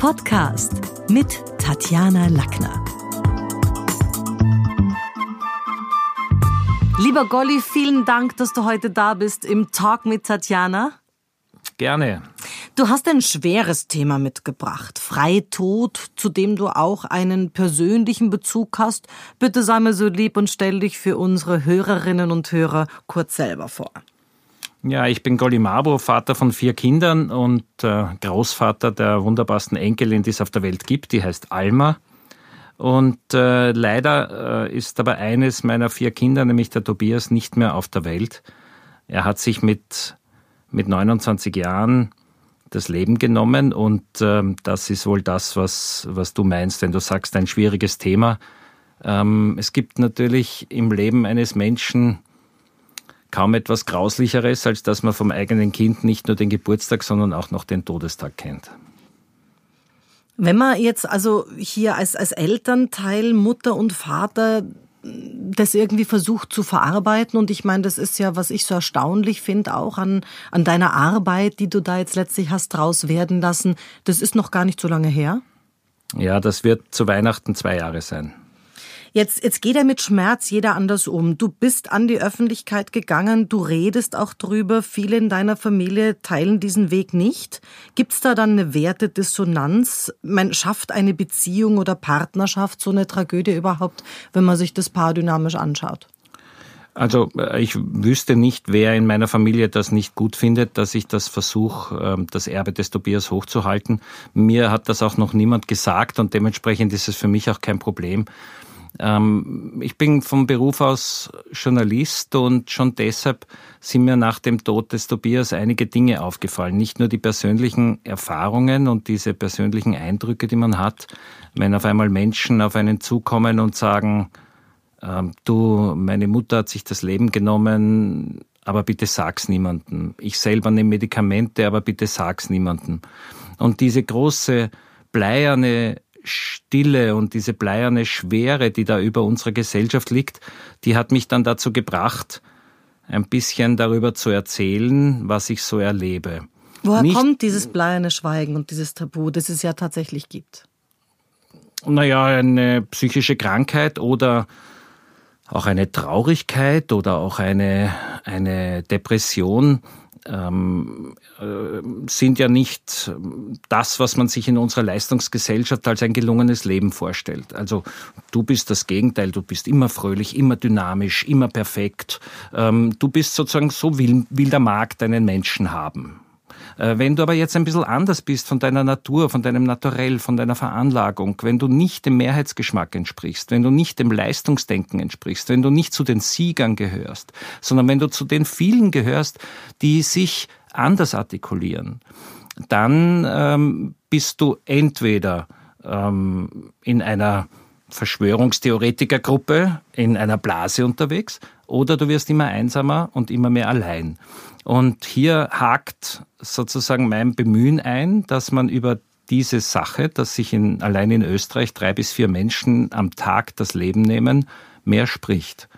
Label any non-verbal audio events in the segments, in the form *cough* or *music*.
Podcast mit Tatjana Lackner. Lieber Golli, vielen Dank, dass du heute da bist im Talk mit Tatjana. Gerne. Du hast ein schweres Thema mitgebracht. Freitod, zu dem du auch einen persönlichen Bezug hast. Bitte sei mir so lieb und stell dich für unsere Hörerinnen und Hörer kurz selber vor. Ja, ich bin Golly Mabo, Vater von vier Kindern und äh, Großvater der wunderbarsten Enkelin, die es auf der Welt gibt. Die heißt Alma. Und äh, leider äh, ist aber eines meiner vier Kinder, nämlich der Tobias, nicht mehr auf der Welt. Er hat sich mit, mit 29 Jahren das Leben genommen und ähm, das ist wohl das, was, was du meinst, wenn du sagst, ein schwieriges Thema. Ähm, es gibt natürlich im Leben eines Menschen kaum etwas Grauslicheres, als dass man vom eigenen Kind nicht nur den Geburtstag, sondern auch noch den Todestag kennt. Wenn man jetzt also hier als, als Elternteil, Mutter und Vater das irgendwie versucht zu verarbeiten. Und ich meine, das ist ja, was ich so erstaunlich finde, auch an, an deiner Arbeit, die du da jetzt letztlich hast draus werden lassen. Das ist noch gar nicht so lange her. Ja, das wird zu Weihnachten zwei Jahre sein. Jetzt, jetzt geht er mit Schmerz jeder anders um. Du bist an die Öffentlichkeit gegangen, du redest auch drüber. Viele in deiner Familie teilen diesen Weg nicht. Gibt's da dann eine Wertedissonanz? Man schafft eine Beziehung oder Partnerschaft so eine Tragödie überhaupt, wenn man sich das paardynamisch anschaut? Also äh, ich wüsste nicht, wer in meiner Familie das nicht gut findet, dass ich das versuche, ähm, das Erbe des Tobias hochzuhalten. Mir hat das auch noch niemand gesagt und dementsprechend ist es für mich auch kein Problem. Ähm, ich bin vom Beruf aus Journalist und schon deshalb sind mir nach dem Tod des Tobias einige Dinge aufgefallen. Nicht nur die persönlichen Erfahrungen und diese persönlichen Eindrücke, die man hat, wenn auf einmal Menschen auf einen zukommen und sagen, ähm, du, meine Mutter hat sich das Leben genommen, aber bitte sag's niemandem. Ich selber nehme Medikamente, aber bitte sag's niemandem. Und diese große bleierne Stille und diese bleierne Schwere, die da über unserer Gesellschaft liegt, die hat mich dann dazu gebracht, ein bisschen darüber zu erzählen, was ich so erlebe. Woher Nicht, kommt dieses bleierne Schweigen und dieses Tabu, das es ja tatsächlich gibt? Naja, eine psychische Krankheit oder auch eine Traurigkeit oder auch eine, eine Depression ähm, äh, sind ja nicht das, was man sich in unserer Leistungsgesellschaft als ein gelungenes Leben vorstellt. Also du bist das Gegenteil, du bist immer fröhlich, immer dynamisch, immer perfekt. Ähm, du bist sozusagen so will, will der Markt einen Menschen haben. Äh, wenn du aber jetzt ein bisschen anders bist von deiner Natur, von deinem Naturell, von deiner Veranlagung, wenn du nicht dem Mehrheitsgeschmack entsprichst, wenn du nicht dem Leistungsdenken entsprichst, wenn du nicht zu den Siegern gehörst, sondern wenn du zu den vielen gehörst, die sich anders artikulieren, dann ähm, bist du entweder ähm, in einer Verschwörungstheoretikergruppe, in einer Blase unterwegs, oder du wirst immer einsamer und immer mehr allein. Und hier hakt sozusagen mein Bemühen ein, dass man über diese Sache, dass sich in, allein in Österreich drei bis vier Menschen am Tag das Leben nehmen, mehr spricht.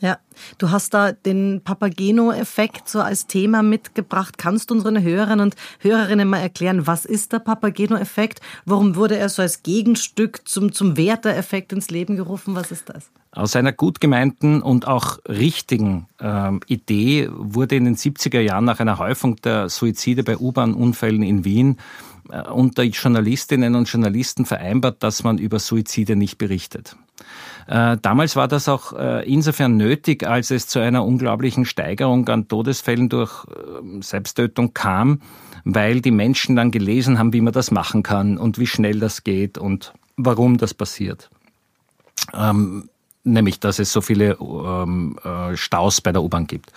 Ja, du hast da den Papageno-Effekt so als Thema mitgebracht. Kannst du unseren Hörern und Hörerinnen mal erklären, was ist der Papageno-Effekt? Warum wurde er so als Gegenstück zum, zum Werther-Effekt ins Leben gerufen? Was ist das? Aus einer gut gemeinten und auch richtigen ähm, Idee wurde in den 70er Jahren nach einer Häufung der Suizide bei U-Bahn-Unfällen in Wien äh, unter Journalistinnen und Journalisten vereinbart, dass man über Suizide nicht berichtet. Äh, damals war das auch äh, insofern nötig, als es zu einer unglaublichen Steigerung an Todesfällen durch ähm, Selbsttötung kam, weil die Menschen dann gelesen haben, wie man das machen kann und wie schnell das geht und warum das passiert. Ähm, nämlich dass es so viele ähm, äh, Staus bei der U-Bahn gibt.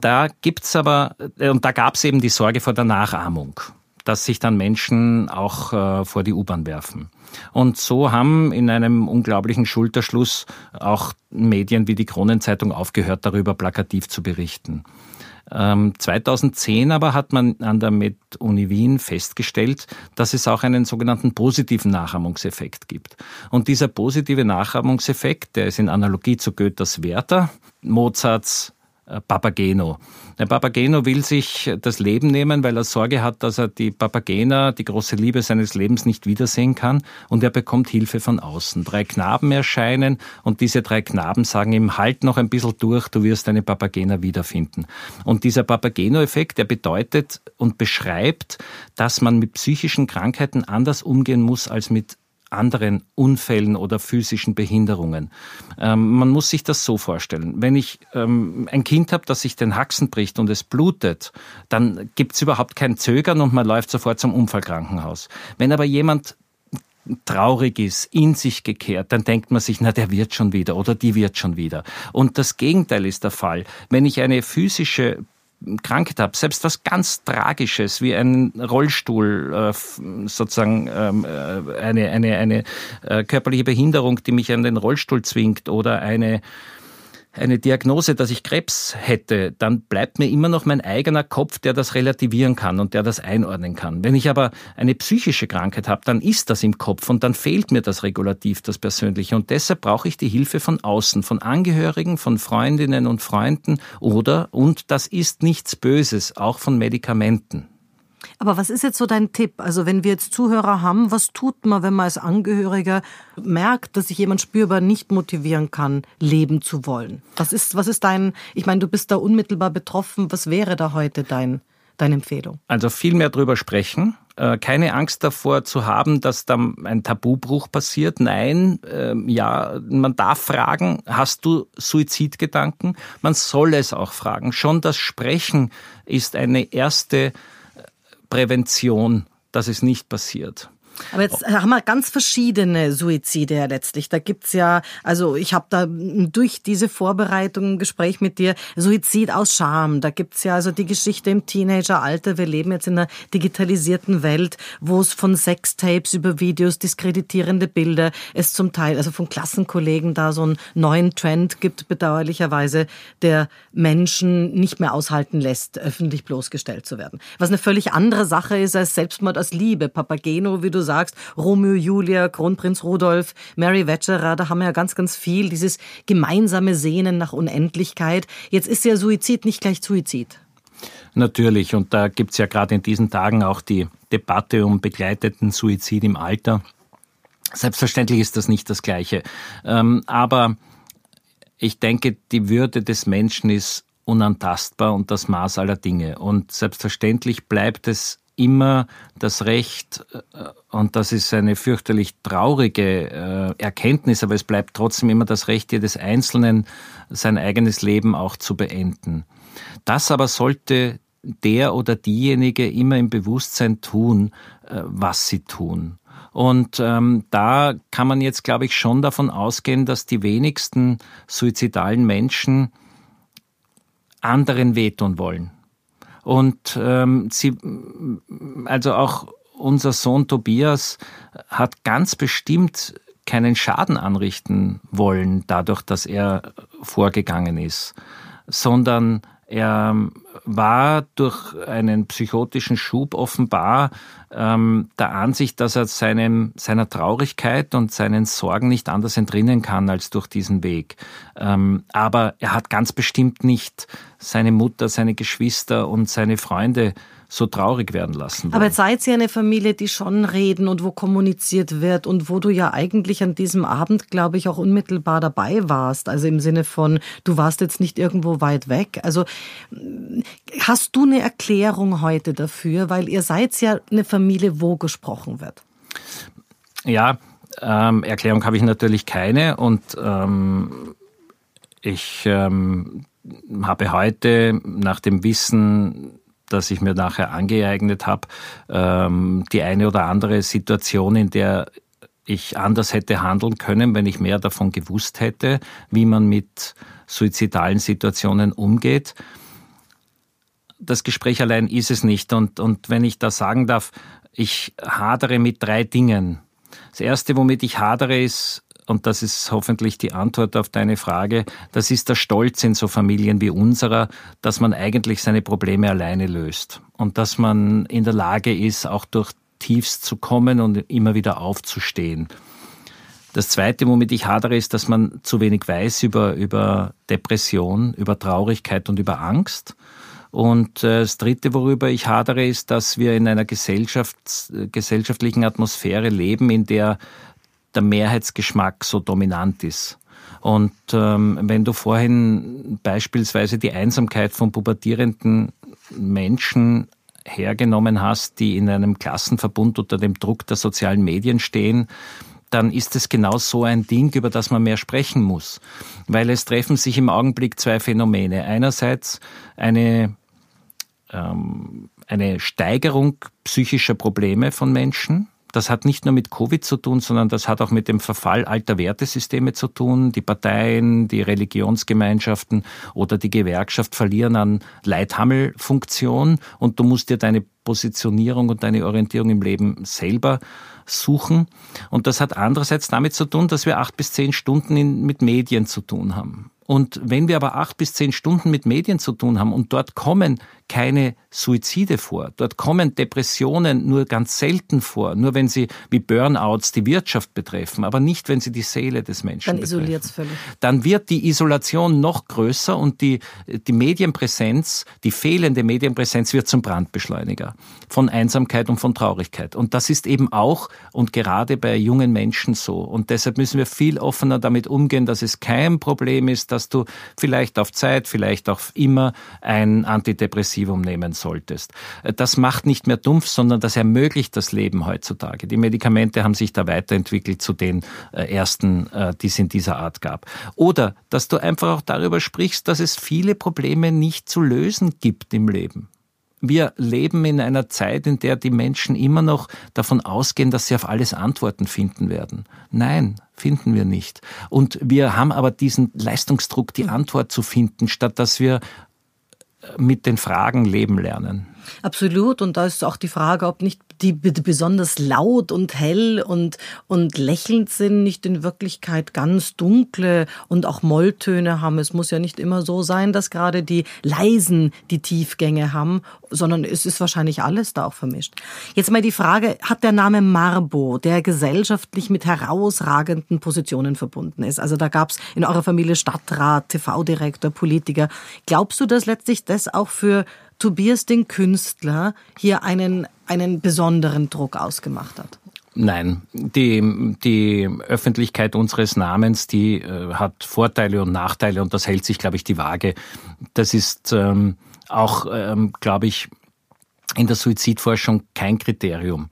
Da gibt's aber, äh, und da gab's eben die Sorge vor der Nachahmung, dass sich dann Menschen auch äh, vor die U-Bahn werfen. Und so haben in einem unglaublichen Schulterschluss auch Medien wie die Kronenzeitung aufgehört, darüber plakativ zu berichten. 2010 ähm, aber hat man an der Med-Uni Wien festgestellt, dass es auch einen sogenannten positiven Nachahmungseffekt gibt. Und dieser positive Nachahmungseffekt, der ist in Analogie zu Goethes Werther, Mozarts Papageno. Der Papageno will sich das Leben nehmen, weil er Sorge hat, dass er die Papagena, die große Liebe seines Lebens, nicht wiedersehen kann und er bekommt Hilfe von außen. Drei Knaben erscheinen und diese drei Knaben sagen ihm, halt noch ein bisschen durch, du wirst deine Papagena wiederfinden. Und dieser Papageno-Effekt, der bedeutet und beschreibt, dass man mit psychischen Krankheiten anders umgehen muss als mit anderen Unfällen oder physischen Behinderungen. Ähm, man muss sich das so vorstellen. Wenn ich ähm, ein Kind habe, das sich den Haxen bricht und es blutet, dann gibt es überhaupt kein Zögern und man läuft sofort zum Unfallkrankenhaus. Wenn aber jemand traurig ist, in sich gekehrt, dann denkt man sich, na, der wird schon wieder oder die wird schon wieder. Und das Gegenteil ist der Fall. Wenn ich eine physische Krankheit habe, selbst was ganz Tragisches wie ein Rollstuhl, äh, sozusagen ähm, äh, eine, eine, eine äh, körperliche Behinderung, die mich an den Rollstuhl zwingt oder eine eine Diagnose, dass ich Krebs hätte, dann bleibt mir immer noch mein eigener Kopf, der das relativieren kann und der das einordnen kann. Wenn ich aber eine psychische Krankheit habe, dann ist das im Kopf und dann fehlt mir das Regulativ, das Persönliche. Und deshalb brauche ich die Hilfe von außen, von Angehörigen, von Freundinnen und Freunden oder, und das ist nichts Böses, auch von Medikamenten. Aber was ist jetzt so dein Tipp? Also wenn wir jetzt Zuhörer haben, was tut man, wenn man als Angehöriger merkt, dass sich jemand spürbar nicht motivieren kann, leben zu wollen? Was ist, was ist dein, ich meine, du bist da unmittelbar betroffen, was wäre da heute dein, deine Empfehlung? Also viel mehr drüber sprechen, äh, keine Angst davor zu haben, dass da ein Tabubruch passiert. Nein, ähm, ja, man darf fragen, hast du Suizidgedanken? Man soll es auch fragen. Schon das Sprechen ist eine erste Prävention, dass es nicht passiert. Aber jetzt haben wir ganz verschiedene Suizide ja letztlich. Da gibt's ja, also ich habe da durch diese Vorbereitung ein Gespräch mit dir, Suizid aus Scham. Da gibt's ja also die Geschichte im Teenageralter. Wir leben jetzt in einer digitalisierten Welt, wo es von Sextapes über Videos, diskreditierende Bilder, es zum Teil, also von Klassenkollegen da so einen neuen Trend gibt, bedauerlicherweise, der Menschen nicht mehr aushalten lässt, öffentlich bloßgestellt zu werden. Was eine völlig andere Sache ist als Selbstmord aus Liebe. Papageno, wie du sagst, Romeo, Julia, Kronprinz Rudolf, Mary Wetcherer, da haben wir ja ganz, ganz viel, dieses gemeinsame Sehnen nach Unendlichkeit. Jetzt ist ja Suizid nicht gleich Suizid. Natürlich, und da gibt es ja gerade in diesen Tagen auch die Debatte um begleiteten Suizid im Alter. Selbstverständlich ist das nicht das Gleiche. Ähm, aber ich denke, die Würde des Menschen ist unantastbar und das Maß aller Dinge. Und selbstverständlich bleibt es immer das Recht, äh, und das ist eine fürchterlich traurige äh, Erkenntnis, aber es bleibt trotzdem immer das Recht jedes Einzelnen, sein eigenes Leben auch zu beenden. Das aber sollte der oder diejenige immer im Bewusstsein tun, äh, was sie tun. Und ähm, da kann man jetzt, glaube ich, schon davon ausgehen, dass die wenigsten suizidalen Menschen anderen wehtun wollen. Und ähm, sie, also auch unser Sohn Tobias hat ganz bestimmt keinen Schaden anrichten wollen, dadurch, dass er vorgegangen ist, sondern er war durch einen psychotischen Schub offenbar ähm, der Ansicht, dass er seinem, seiner Traurigkeit und seinen Sorgen nicht anders entrinnen kann als durch diesen Weg. Ähm, aber er hat ganz bestimmt nicht seine Mutter, seine Geschwister und seine Freunde so traurig werden lassen. Wollen. Aber seid ihr eine Familie, die schon reden und wo kommuniziert wird und wo du ja eigentlich an diesem Abend, glaube ich, auch unmittelbar dabei warst. Also im Sinne von, du warst jetzt nicht irgendwo weit weg. Also hast du eine Erklärung heute dafür? Weil ihr seid ja eine Familie, wo gesprochen wird. Ja, ähm, Erklärung habe ich natürlich keine und ähm, ich ähm, habe heute nach dem Wissen das ich mir nachher angeeignet habe, ähm, die eine oder andere Situation, in der ich anders hätte handeln können, wenn ich mehr davon gewusst hätte, wie man mit suizidalen Situationen umgeht. Das Gespräch allein ist es nicht. Und, und wenn ich da sagen darf, ich hadere mit drei Dingen. Das erste, womit ich hadere, ist und das ist hoffentlich die Antwort auf deine Frage, das ist der Stolz in so Familien wie unserer, dass man eigentlich seine Probleme alleine löst und dass man in der Lage ist, auch durch Tiefs zu kommen und immer wieder aufzustehen. Das Zweite, womit ich hadere, ist, dass man zu wenig weiß über, über Depression, über Traurigkeit und über Angst. Und äh, das Dritte, worüber ich hadere, ist, dass wir in einer Gesellschafts-, gesellschaftlichen Atmosphäre leben, in der der Mehrheitsgeschmack so dominant ist. Und ähm, wenn du vorhin beispielsweise die Einsamkeit von pubertierenden Menschen hergenommen hast, die in einem Klassenverbund unter dem Druck der sozialen Medien stehen, dann ist es genau so ein Ding, über das man mehr sprechen muss. Weil es treffen sich im Augenblick zwei Phänomene. Einerseits eine, ähm, eine Steigerung psychischer Probleme von Menschen, das hat nicht nur mit Covid zu tun, sondern das hat auch mit dem Verfall alter Wertesysteme zu tun. Die Parteien, die Religionsgemeinschaften oder die Gewerkschaft verlieren an Leithammelfunktion und du musst dir deine Positionierung und deine Orientierung im Leben selber suchen. Und das hat andererseits damit zu tun, dass wir acht bis zehn Stunden in, mit Medien zu tun haben. Und wenn wir aber acht bis zehn Stunden mit Medien zu tun haben und dort kommen keine Suizide vor, dort kommen Depressionen nur ganz selten vor, nur wenn sie wie Burnouts die Wirtschaft betreffen, aber nicht, wenn sie die Seele des Menschen Dann. Isoliert völlig. Dann wird die Isolation noch größer und die, die Medienpräsenz, die fehlende Medienpräsenz wird zum Brandbeschleuniger von Einsamkeit und von Traurigkeit. Und das ist eben auch und gerade bei jungen Menschen so. Und deshalb müssen wir viel offener damit umgehen, dass es kein Problem ist, dass du vielleicht auf Zeit, vielleicht auch immer ein Antidepressivum nehmen solltest. Das macht nicht mehr dumpf, sondern das ermöglicht das Leben heutzutage. Die Medikamente haben sich da weiterentwickelt zu den äh, ersten, äh, die es in dieser Art gab. Oder dass du einfach auch darüber sprichst, dass es viele Probleme nicht zu lösen gibt im Leben. Wir leben in einer Zeit, in der die Menschen immer noch davon ausgehen, dass sie auf alles Antworten finden werden. Nein, finden wir nicht. Und wir haben aber diesen Leistungsdruck, die Antwort zu finden, statt dass wir mit den Fragen leben lernen. Absolut. Und da ist auch die Frage, ob nicht die besonders laut und hell und, und lächelnd sind, nicht in Wirklichkeit ganz dunkle und auch Molltöne haben. Es muss ja nicht immer so sein, dass gerade die leisen die Tiefgänge haben, sondern es ist wahrscheinlich alles da auch vermischt. Jetzt mal die Frage, hat der Name Marbo, der gesellschaftlich mit herausragenden Positionen verbunden ist? Also da gab es in eurer Familie Stadtrat, TV-Direktor, Politiker. Glaubst du, dass letztlich das auch für Tobias den Künstler hier einen, einen besonderen Druck ausgemacht hat? Nein, die, die Öffentlichkeit unseres Namens, die äh, hat Vorteile und Nachteile und das hält sich, glaube ich, die Waage. Das ist ähm, auch, ähm, glaube ich, in der Suizidforschung kein Kriterium.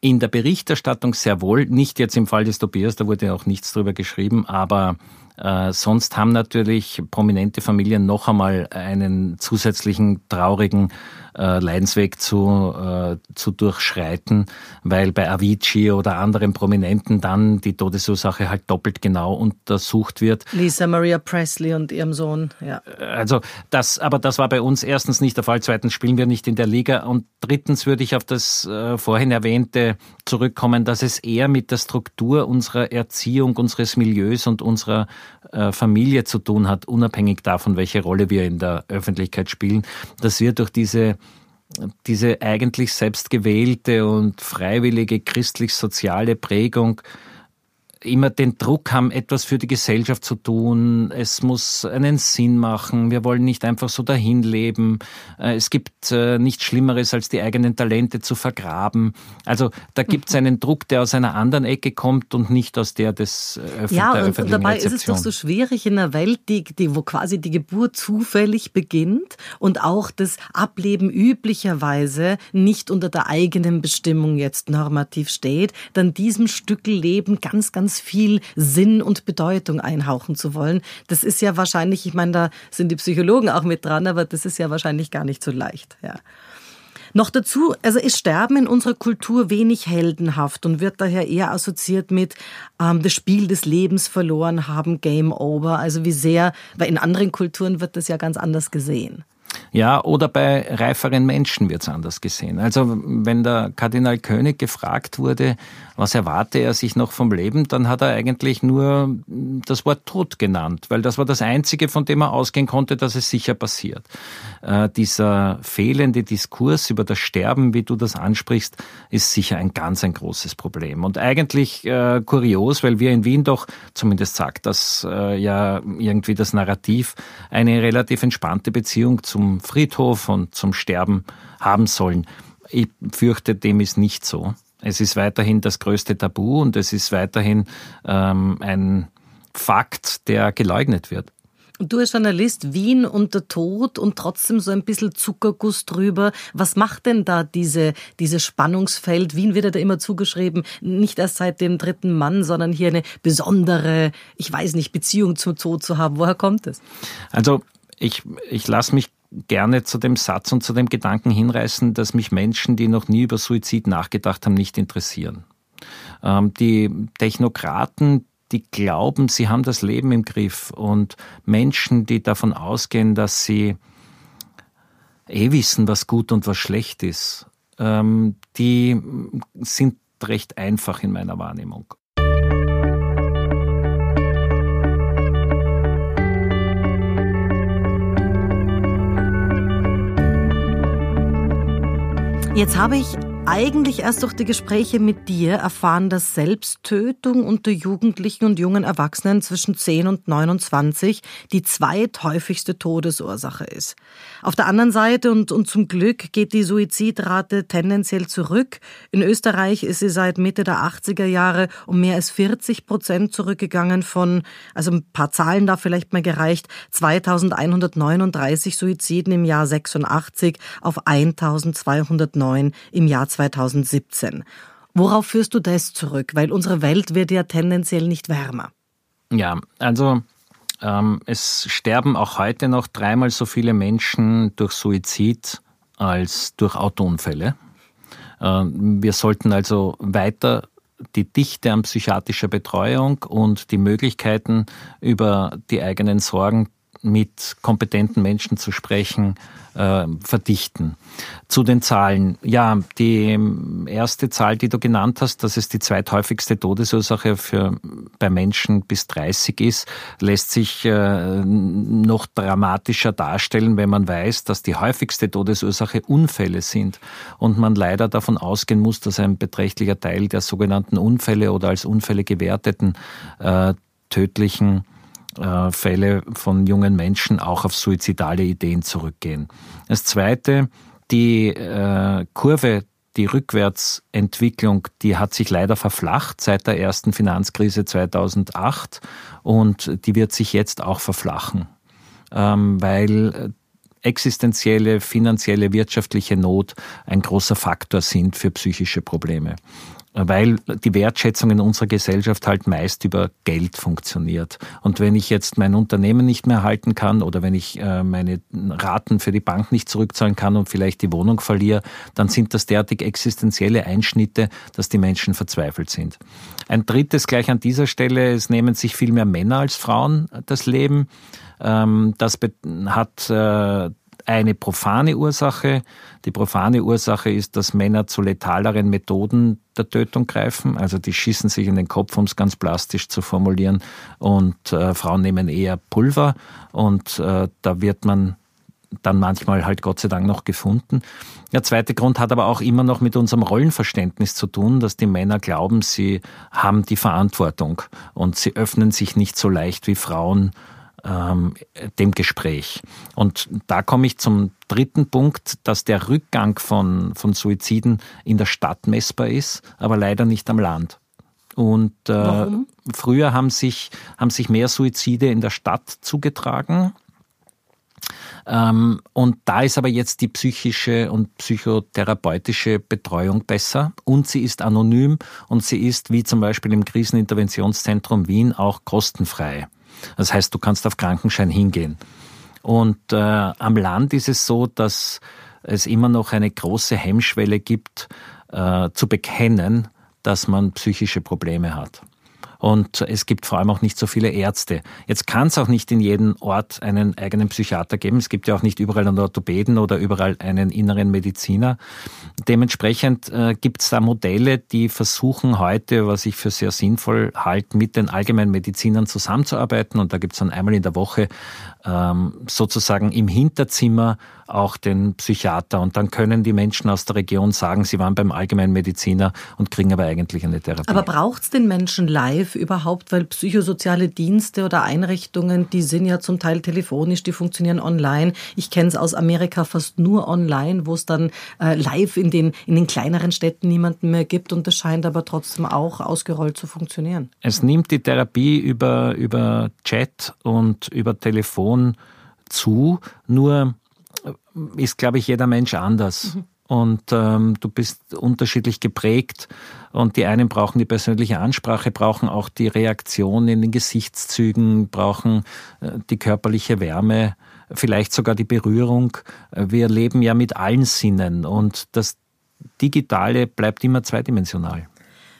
In der Berichterstattung sehr wohl, nicht jetzt im Fall des Tobias, da wurde auch nichts drüber geschrieben, aber äh, sonst haben natürlich prominente Familien noch einmal einen zusätzlichen traurigen äh, Leidensweg zu, äh, zu durchschreiten, weil bei Avicii oder anderen Prominenten dann die Todesursache halt doppelt genau untersucht wird. Lisa Maria Presley und ihrem Sohn, ja. Also das, aber das war bei uns erstens nicht der Fall, zweitens spielen wir nicht in der Liga und drittens würde ich auf das äh, vorhin erwähnte zurückkommen, dass es eher mit der Struktur unserer Erziehung, unseres Milieus und unserer äh, Familie zu tun hat, unabhängig davon, welche Rolle wir in der Öffentlichkeit spielen, dass wir durch diese diese eigentlich selbstgewählte und freiwillige christlich-soziale Prägung immer den Druck haben, etwas für die Gesellschaft zu tun. Es muss einen Sinn machen. Wir wollen nicht einfach so dahin leben. Äh, es gibt äh, nichts Schlimmeres, als die eigenen Talente zu vergraben. Also da gibt es mhm. einen Druck, der aus einer anderen Ecke kommt und nicht aus der des Öffentlichen. Äh, ja, und, und dabei Rezeption. ist es doch so schwierig in einer Welt, die, die, wo quasi die Geburt zufällig beginnt und auch das Ableben üblicherweise nicht unter der eigenen Bestimmung jetzt normativ steht, dann diesem Stück Leben ganz, ganz ganz viel Sinn und Bedeutung einhauchen zu wollen. Das ist ja wahrscheinlich, ich meine, da sind die Psychologen auch mit dran, aber das ist ja wahrscheinlich gar nicht so leicht. Ja. Noch dazu, also ist Sterben in unserer Kultur wenig heldenhaft und wird daher eher assoziiert mit ähm, das Spiel des Lebens verloren haben, Game Over. Also wie sehr, weil in anderen Kulturen wird das ja ganz anders gesehen. Ja, oder bei reiferen Menschen wird es anders gesehen. Also wenn der Kardinal König gefragt wurde, was erwarte er sich noch vom Leben, dann hat er eigentlich nur das Wort Tod genannt, weil das war das Einzige, von dem er ausgehen konnte, dass es sicher passiert. Äh, dieser fehlende Diskurs über das Sterben, wie du das ansprichst, ist sicher ein ganz ein großes Problem. Und eigentlich äh, kurios, weil wir in Wien doch, zumindest sagt das äh, ja irgendwie das Narrativ, eine relativ entspannte Beziehung zum Friedhof und zum Sterben haben sollen. Ich fürchte, dem ist nicht so. Es ist weiterhin das größte Tabu und es ist weiterhin ähm, ein Fakt, der geleugnet wird. Du als Journalist, Wien und der Tod und trotzdem so ein bisschen Zuckerguss drüber. Was macht denn da diese, dieses Spannungsfeld? Wien wird ja da immer zugeschrieben, nicht erst seit dem dritten Mann, sondern hier eine besondere, ich weiß nicht, Beziehung zum Tod zu haben. Woher kommt es? Also ich, ich lasse mich gerne zu dem Satz und zu dem Gedanken hinreißen, dass mich Menschen, die noch nie über Suizid nachgedacht haben, nicht interessieren. Ähm, die Technokraten, die glauben, sie haben das Leben im Griff und Menschen, die davon ausgehen, dass sie eh wissen, was gut und was schlecht ist, ähm, die sind recht einfach in meiner Wahrnehmung. Jetzt habe ich eigentlich erst durch die Gespräche mit dir erfahren, dass Selbsttötung unter Jugendlichen und jungen Erwachsenen zwischen 10 und 29 die zweithäufigste Todesursache ist. Auf der anderen Seite und, und zum Glück geht die Suizidrate tendenziell zurück. In Österreich ist sie seit Mitte der 80er Jahre um mehr als 40 Prozent zurückgegangen von, also ein paar Zahlen da vielleicht mal gereicht, 2139 Suiziden im Jahr 86 auf 1209 im Jahr 2017. Worauf führst du das zurück? Weil unsere Welt wird ja tendenziell nicht wärmer. Ja, also ähm, es sterben auch heute noch dreimal so viele Menschen durch Suizid als durch Autounfälle. Äh, wir sollten also weiter die Dichte an psychiatrischer Betreuung und die Möglichkeiten über die eigenen Sorgen mit kompetenten Menschen zu sprechen, äh, verdichten. Zu den Zahlen. Ja, die erste Zahl, die du genannt hast, dass es die zweithäufigste Todesursache für, bei Menschen bis 30 ist, lässt sich äh, noch dramatischer darstellen, wenn man weiß, dass die häufigste Todesursache Unfälle sind und man leider davon ausgehen muss, dass ein beträchtlicher Teil der sogenannten Unfälle oder als Unfälle gewerteten äh, tödlichen äh, Fälle von jungen Menschen auch auf suizidale Ideen zurückgehen. Das Zweite, die äh, Kurve die Rückwärtsentwicklung, die hat sich leider verflacht seit der ersten Finanzkrise 2008 und die wird sich jetzt auch verflachen, ähm, weil existenzielle, finanzielle, wirtschaftliche Not ein großer Faktor sind für psychische Probleme weil die Wertschätzung in unserer Gesellschaft halt meist über Geld funktioniert. Und wenn ich jetzt mein Unternehmen nicht mehr halten kann oder wenn ich äh, meine Raten für die Bank nicht zurückzahlen kann und vielleicht die Wohnung verliere, dann sind das derartig existenzielle Einschnitte, dass die Menschen verzweifelt sind. Ein drittes gleich an dieser Stelle, es nehmen sich viel mehr Männer als Frauen das Leben. Ähm, das hat äh, eine profane Ursache. Die profane Ursache ist, dass Männer zu letaleren Methoden der Tötung greifen. Also die schießen sich in den Kopf, um es ganz plastisch zu formulieren. Und äh, Frauen nehmen eher Pulver. Und äh, da wird man dann manchmal halt Gott sei Dank noch gefunden. Der zweite Grund hat aber auch immer noch mit unserem Rollenverständnis zu tun, dass die Männer glauben, sie haben die Verantwortung und sie öffnen sich nicht so leicht wie Frauen ähm, dem Gespräch. Und da komme ich zum dritten Punkt, dass der Rückgang von, von Suiziden in der Stadt messbar ist, aber leider nicht am Land. Und äh, früher haben sich, haben sich mehr Suizide in der Stadt zugetragen. Ähm, und da ist aber jetzt die psychische und psychotherapeutische Betreuung besser und sie ist anonym und sie ist, wie zum Beispiel im Kriseninterventionszentrum Wien, auch kostenfrei. Das heißt, du kannst auf Krankenschein hingehen. Und äh, am Land ist es so, dass es immer noch eine große Hemmschwelle gibt, äh, zu bekennen, dass man psychische Probleme hat. Und es gibt vor allem auch nicht so viele Ärzte. Jetzt kann es auch nicht in jedem Ort einen eigenen Psychiater geben. Es gibt ja auch nicht überall einen Orthopäden oder überall einen inneren Mediziner. Dementsprechend äh, gibt es da Modelle, die versuchen heute, was ich für sehr sinnvoll halte, mit den Allgemeinmedizinern zusammenzuarbeiten. Und da gibt es dann einmal in der Woche ähm, sozusagen im Hinterzimmer auch den Psychiater. Und dann können die Menschen aus der Region sagen, sie waren beim Allgemeinmediziner und kriegen aber eigentlich eine Therapie. Aber braucht es den Menschen live überhaupt? Weil psychosoziale Dienste oder Einrichtungen, die sind ja zum Teil telefonisch, die funktionieren online. Ich kenne es aus Amerika fast nur online, wo es dann äh, live in den, in den kleineren Städten niemanden mehr gibt. Und das scheint aber trotzdem auch ausgerollt zu funktionieren. Es nimmt die Therapie über, über Chat und über Telefon zu. Nur ist, glaube ich, jeder Mensch anders. Mhm. Und ähm, du bist unterschiedlich geprägt. Und die einen brauchen die persönliche Ansprache, brauchen auch die Reaktion in den Gesichtszügen, brauchen äh, die körperliche Wärme, vielleicht sogar die Berührung. Wir leben ja mit allen Sinnen und das Digitale bleibt immer zweidimensional.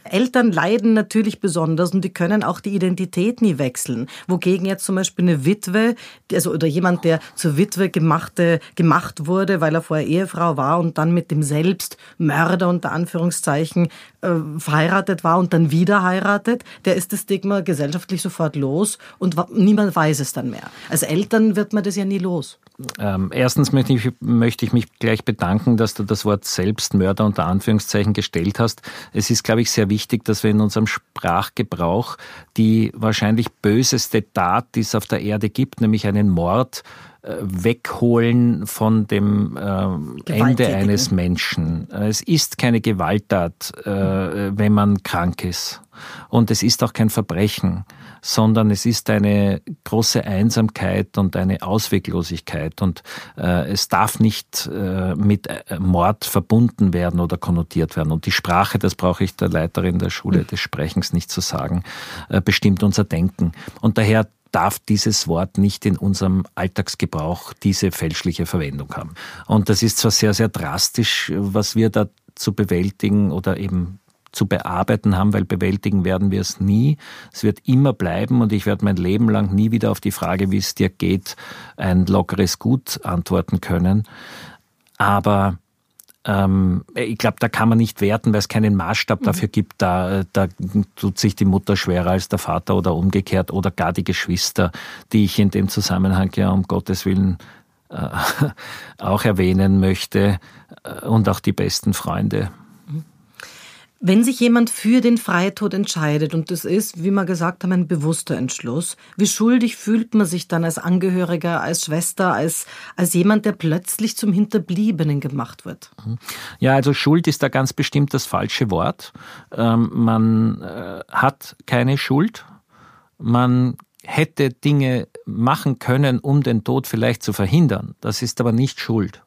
Eltern leiden natürlich besonders und die können auch die Identität nie wechseln. Wogegen jetzt zum Beispiel eine Witwe, also oder jemand, der zur Witwe gemachte, gemacht wurde, weil er vorher Ehefrau war und dann mit dem Selbstmörder unter Anführungszeichen äh, verheiratet war und dann wieder heiratet, der ist das Stigma gesellschaftlich sofort los und niemand weiß es dann mehr. Als Eltern wird man das ja nie los. Ähm, erstens möchte ich, möchte ich mich gleich bedanken, dass du das Wort Selbstmörder unter Anführungszeichen gestellt hast. Es ist, glaube ich, sehr wichtig, dass wir in unserem Sprachgebrauch die wahrscheinlich böseste Tat, die es auf der Erde gibt, nämlich einen Mord, wegholen von dem äh, Ende eines Menschen. Es ist keine Gewalttat, äh, wenn man krank ist. Und es ist auch kein Verbrechen sondern es ist eine große Einsamkeit und eine Ausweglosigkeit und äh, es darf nicht äh, mit äh, Mord verbunden werden oder konnotiert werden. Und die Sprache, das brauche ich der Leiterin der Schule des Sprechens nicht zu sagen, äh, bestimmt unser Denken. Und daher darf dieses Wort nicht in unserem Alltagsgebrauch diese fälschliche Verwendung haben. Und das ist zwar sehr, sehr drastisch, was wir da zu bewältigen oder eben zu bearbeiten haben, weil bewältigen werden wir es nie. Es wird immer bleiben und ich werde mein Leben lang nie wieder auf die Frage, wie es dir geht, ein lockeres Gut antworten können. Aber ähm, ich glaube, da kann man nicht werten, weil es keinen Maßstab mhm. dafür gibt. Da, da tut sich die Mutter schwerer als der Vater oder umgekehrt oder gar die Geschwister, die ich in dem Zusammenhang ja um Gottes Willen äh, *laughs* auch erwähnen möchte äh, und auch die besten Freunde. Wenn sich jemand für den Freitod entscheidet, und das ist, wie wir gesagt haben, ein bewusster Entschluss, wie schuldig fühlt man sich dann als Angehöriger, als Schwester, als, als jemand, der plötzlich zum Hinterbliebenen gemacht wird? Ja, also Schuld ist da ganz bestimmt das falsche Wort. Ähm, man äh, hat keine Schuld. Man hätte Dinge machen können, um den Tod vielleicht zu verhindern. Das ist aber nicht Schuld.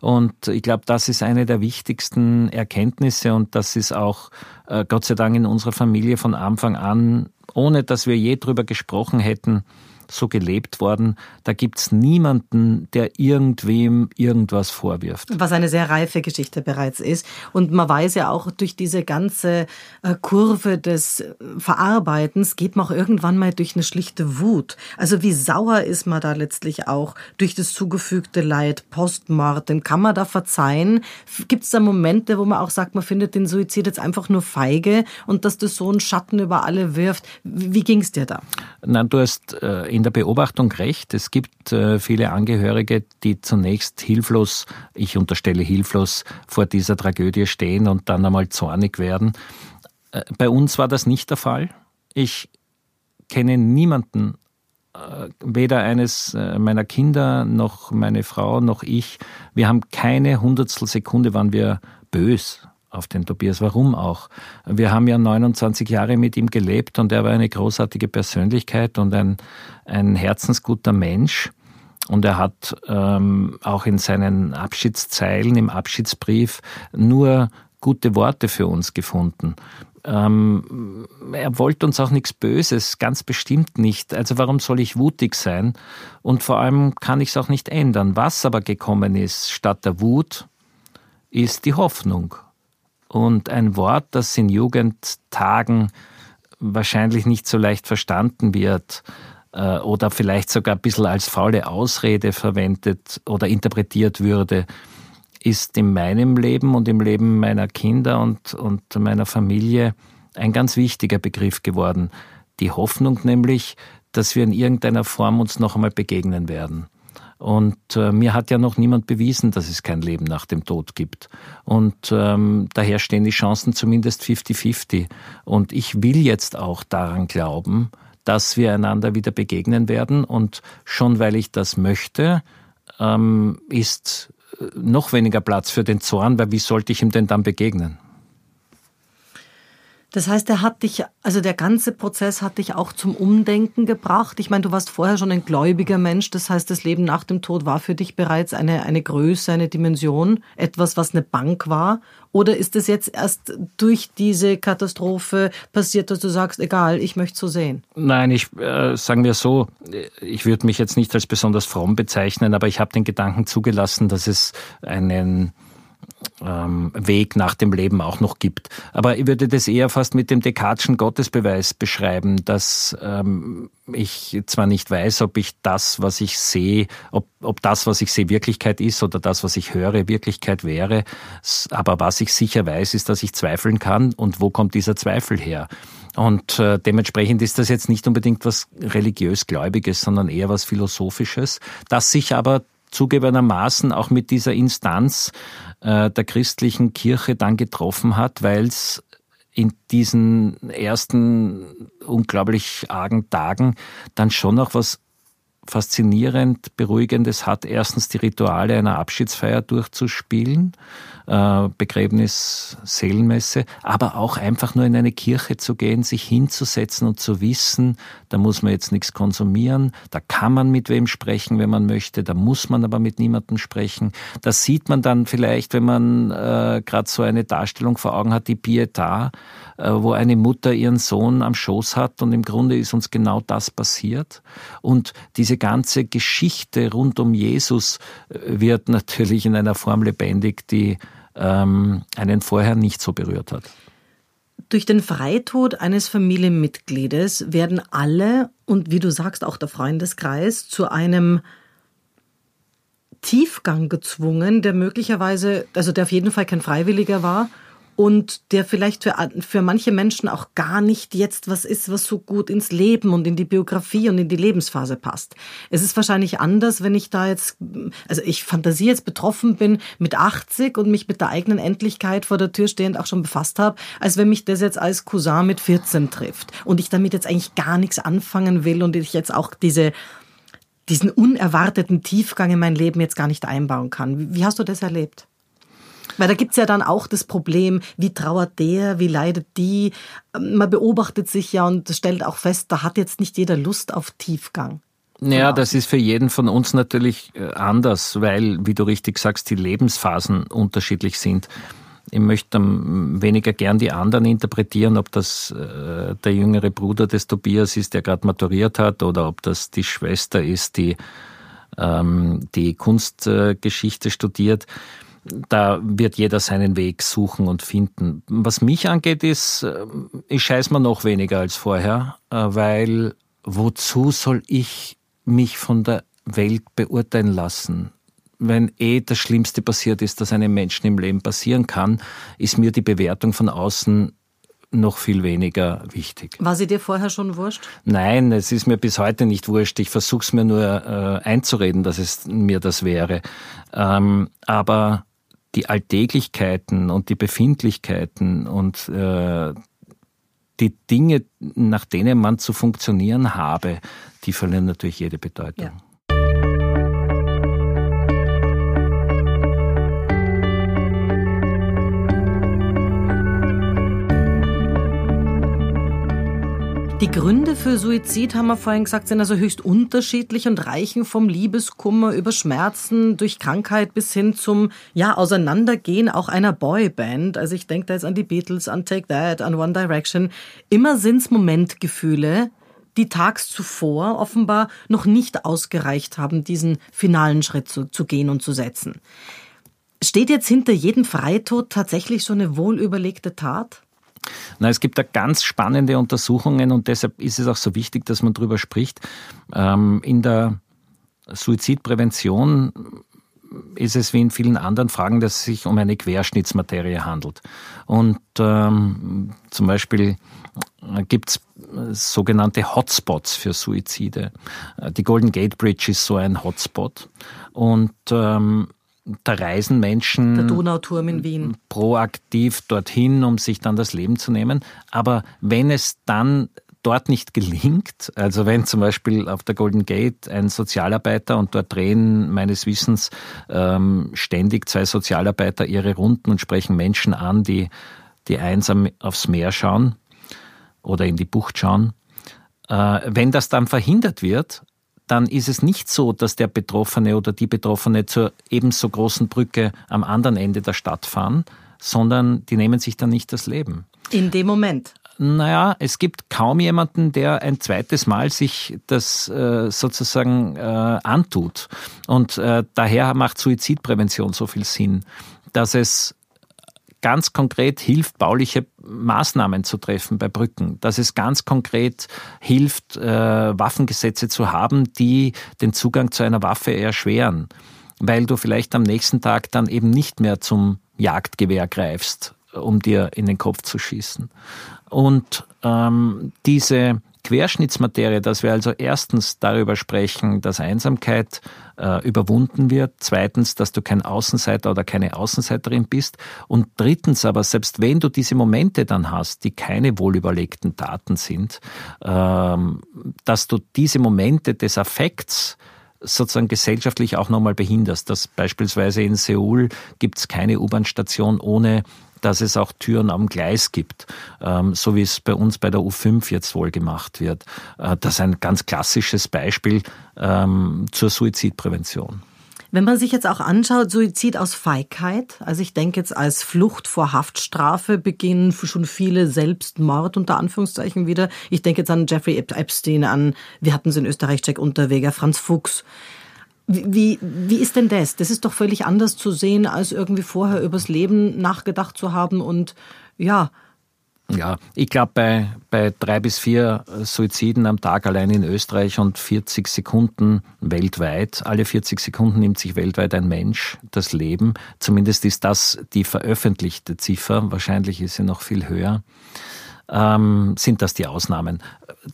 Und ich glaube, das ist eine der wichtigsten Erkenntnisse und das ist auch äh, Gott sei Dank in unserer Familie von Anfang an, ohne dass wir je drüber gesprochen hätten, so gelebt worden. Da gibt's niemanden, der irgendwem irgendwas vorwirft. Was eine sehr reife Geschichte bereits ist. Und man weiß ja auch, durch diese ganze äh, Kurve des äh, Verarbeitens geht man auch irgendwann mal durch eine schlichte Wut. Also wie sauer ist man da letztlich auch durch das zugefügte Leid, Postmortem? Kann man da verzeihen? Gibt's da Momente, wo man auch sagt, man findet den Suizid jetzt einfach nur feige und dass das so einen Schatten über alle wirft? Wie, wie ging's dir da? Nein, du hast äh, in der Beobachtung recht. Es gibt äh, viele Angehörige, die zunächst hilflos, ich unterstelle hilflos, vor dieser Tragödie stehen und dann einmal zornig werden. Äh, bei uns war das nicht der Fall. Ich kenne niemanden, äh, weder eines meiner Kinder noch meine Frau noch ich. Wir haben keine Hundertstel Sekunde, waren wir bös auf den Tobias. Warum auch? Wir haben ja 29 Jahre mit ihm gelebt und er war eine großartige Persönlichkeit und ein, ein herzensguter Mensch. Und er hat ähm, auch in seinen Abschiedszeilen im Abschiedsbrief nur gute Worte für uns gefunden. Ähm, er wollte uns auch nichts Böses, ganz bestimmt nicht. Also warum soll ich wutig sein? Und vor allem kann ich es auch nicht ändern. Was aber gekommen ist statt der Wut, ist die Hoffnung und ein Wort, das in Jugendtagen wahrscheinlich nicht so leicht verstanden wird äh, oder vielleicht sogar ein bisschen als faule Ausrede verwendet oder interpretiert würde, ist in meinem Leben und im Leben meiner Kinder und, und meiner Familie ein ganz wichtiger Begriff geworden. Die Hoffnung nämlich, dass wir in irgendeiner Form uns noch einmal begegnen werden. Und äh, mir hat ja noch niemand bewiesen, dass es kein Leben nach dem Tod gibt. Und ähm, daher stehen die Chancen zumindest 50-50. Und ich will jetzt auch daran glauben, dass wir einander wieder begegnen werden. Und schon weil ich das möchte, ähm, ist äh, noch weniger Platz für den Zorn, weil wie sollte ich ihm denn dann begegnen? Das heißt, er hat dich, also der ganze Prozess hat dich auch zum Umdenken gebracht. Ich meine, du warst vorher schon ein gläubiger Mensch. Das heißt, das Leben nach dem Tod war für dich bereits eine, eine Größe, eine Dimension, etwas, was eine Bank war. Oder ist es jetzt erst durch diese Katastrophe passiert, dass du sagst, egal, ich möchte so sehen? Nein, ich äh, sagen wir so, ich würde mich jetzt nicht als besonders fromm bezeichnen, aber ich habe den Gedanken zugelassen, dass es einen ähm, Weg nach dem Leben auch noch gibt. Aber ich würde das eher fast mit dem Descartes'schen Gottesbeweis beschreiben, dass ähm, ich zwar nicht weiß, ob ich das, was ich sehe, ob, ob das, was ich sehe, Wirklichkeit ist oder das, was ich höre, Wirklichkeit wäre, aber was ich sicher weiß, ist, dass ich zweifeln kann und wo kommt dieser Zweifel her? Und äh, dementsprechend ist das jetzt nicht unbedingt was religiös-gläubiges, sondern eher was Philosophisches, das sich aber zugegebenermaßen auch mit dieser Instanz der christlichen Kirche dann getroffen hat, weil es in diesen ersten unglaublich argen Tagen dann schon noch was faszinierend Beruhigendes hat, erstens die Rituale einer Abschiedsfeier durchzuspielen, äh, Begräbnis, Seelenmesse, aber auch einfach nur in eine Kirche zu gehen, sich hinzusetzen und zu wissen, da muss man jetzt nichts konsumieren, da kann man mit wem sprechen, wenn man möchte, da muss man aber mit niemandem sprechen. Das sieht man dann vielleicht, wenn man äh, gerade so eine Darstellung vor Augen hat, die Pietà, äh, wo eine Mutter ihren Sohn am Schoß hat und im Grunde ist uns genau das passiert. Und diese ganze Geschichte rund um Jesus äh, wird natürlich in einer Form lebendig, die ähm, einen vorher nicht so berührt hat. Durch den Freitod eines Familienmitgliedes werden alle und wie du sagst auch der Freundeskreis zu einem Tiefgang gezwungen, der möglicherweise, also der auf jeden Fall kein Freiwilliger war und der vielleicht für, für manche Menschen auch gar nicht jetzt was ist, was so gut ins Leben und in die Biografie und in die Lebensphase passt. Es ist wahrscheinlich anders, wenn ich da jetzt, also ich Fantasie jetzt betroffen bin mit 80 und mich mit der eigenen Endlichkeit vor der Tür stehend auch schon befasst habe, als wenn mich das jetzt als Cousin mit 14 trifft und ich damit jetzt eigentlich gar nichts anfangen will und ich jetzt auch diese diesen unerwarteten Tiefgang in mein Leben jetzt gar nicht einbauen kann. Wie hast du das erlebt? Weil da gibt's ja dann auch das Problem, wie trauert der, wie leidet die. Man beobachtet sich ja und stellt auch fest, da hat jetzt nicht jeder Lust auf Tiefgang. Ja, das ist für jeden von uns natürlich äh, anders, weil, wie du richtig sagst, die Lebensphasen unterschiedlich sind. Ich möchte weniger gern die anderen interpretieren, ob das äh, der jüngere Bruder des Tobias ist, der gerade maturiert hat, oder ob das die Schwester ist, die ähm, die Kunstgeschichte studiert da wird jeder seinen Weg suchen und finden. Was mich angeht, ist, äh, ich scheiß mir noch weniger als vorher, äh, weil wozu soll ich mich von der Welt beurteilen lassen? Wenn eh das Schlimmste passiert ist, das einem Menschen im Leben passieren kann, ist mir die Bewertung von außen noch viel weniger wichtig. War sie dir vorher schon wurscht? Nein, es ist mir bis heute nicht wurscht. Ich versuche es mir nur äh, einzureden, dass es mir das wäre. Ähm, aber die Alltäglichkeiten und die Befindlichkeiten und äh, die Dinge, nach denen man zu funktionieren habe, die verlieren natürlich jede Bedeutung. Ja. Die Gründe für Suizid, haben wir vorhin gesagt, sind also höchst unterschiedlich und reichen vom Liebeskummer über Schmerzen durch Krankheit bis hin zum ja, Auseinandergehen auch einer Boyband. Also ich denke da jetzt an die Beatles, an Take That, an One Direction. Immer sind's Momentgefühle, die tags zuvor offenbar noch nicht ausgereicht haben, diesen finalen Schritt zu, zu gehen und zu setzen. Steht jetzt hinter jedem Freitod tatsächlich so eine wohlüberlegte Tat? Na, es gibt da ganz spannende Untersuchungen und deshalb ist es auch so wichtig, dass man darüber spricht. Ähm, in der Suizidprävention ist es wie in vielen anderen Fragen, dass es sich um eine Querschnittsmaterie handelt. Und ähm, zum Beispiel gibt es sogenannte Hotspots für Suizide. Die Golden Gate Bridge ist so ein Hotspot. Und ähm, da reisen Menschen Der Donauturm in Wien. proaktiv dorthin, um sich dann das Leben zu nehmen. Aber wenn es dann dort nicht gelingt, also wenn zum Beispiel auf der Golden Gate ein Sozialarbeiter und dort drehen meines Wissens ähm, ständig zwei Sozialarbeiter ihre Runden und sprechen Menschen an, die, die einsam aufs Meer schauen oder in die Bucht schauen. Äh, wenn das dann verhindert wird, dann ist es nicht so, dass der Betroffene oder die Betroffene zur ebenso großen Brücke am anderen Ende der Stadt fahren, sondern die nehmen sich dann nicht das Leben. In dem Moment. Naja, es gibt kaum jemanden, der ein zweites Mal sich das äh, sozusagen äh, antut. Und äh, daher macht Suizidprävention so viel Sinn, dass es ganz konkret hilft, bauliche Maßnahmen zu treffen bei Brücken, dass es ganz konkret hilft, äh, Waffengesetze zu haben, die den Zugang zu einer Waffe erschweren, weil du vielleicht am nächsten Tag dann eben nicht mehr zum Jagdgewehr greifst, um dir in den Kopf zu schießen. Und ähm, diese Querschnittsmaterie, dass wir also erstens darüber sprechen, dass Einsamkeit äh, überwunden wird, zweitens, dass du kein Außenseiter oder keine Außenseiterin bist und drittens aber, selbst wenn du diese Momente dann hast, die keine wohlüberlegten Taten sind, ähm, dass du diese Momente des Affekts sozusagen gesellschaftlich auch nochmal behinderst. Dass beispielsweise in Seoul gibt es keine U-Bahn-Station ohne dass es auch Türen am Gleis gibt, ähm, so wie es bei uns bei der U5 jetzt wohl gemacht wird. Äh, das ist ein ganz klassisches Beispiel ähm, zur Suizidprävention. Wenn man sich jetzt auch anschaut, Suizid aus Feigheit, also ich denke jetzt als Flucht vor Haftstrafe beginnen schon viele Selbstmord unter Anführungszeichen wieder. Ich denke jetzt an Jeffrey Epstein, an, wir hatten es in Österreich, Jack Unterweger, Franz Fuchs. Wie, wie ist denn das? Das ist doch völlig anders zu sehen, als irgendwie vorher übers Leben nachgedacht zu haben und ja. Ja, ich glaube, bei, bei drei bis vier Suiziden am Tag allein in Österreich und 40 Sekunden weltweit, alle 40 Sekunden nimmt sich weltweit ein Mensch das Leben. Zumindest ist das die veröffentlichte Ziffer. Wahrscheinlich ist sie noch viel höher ähm, sind das die Ausnahmen.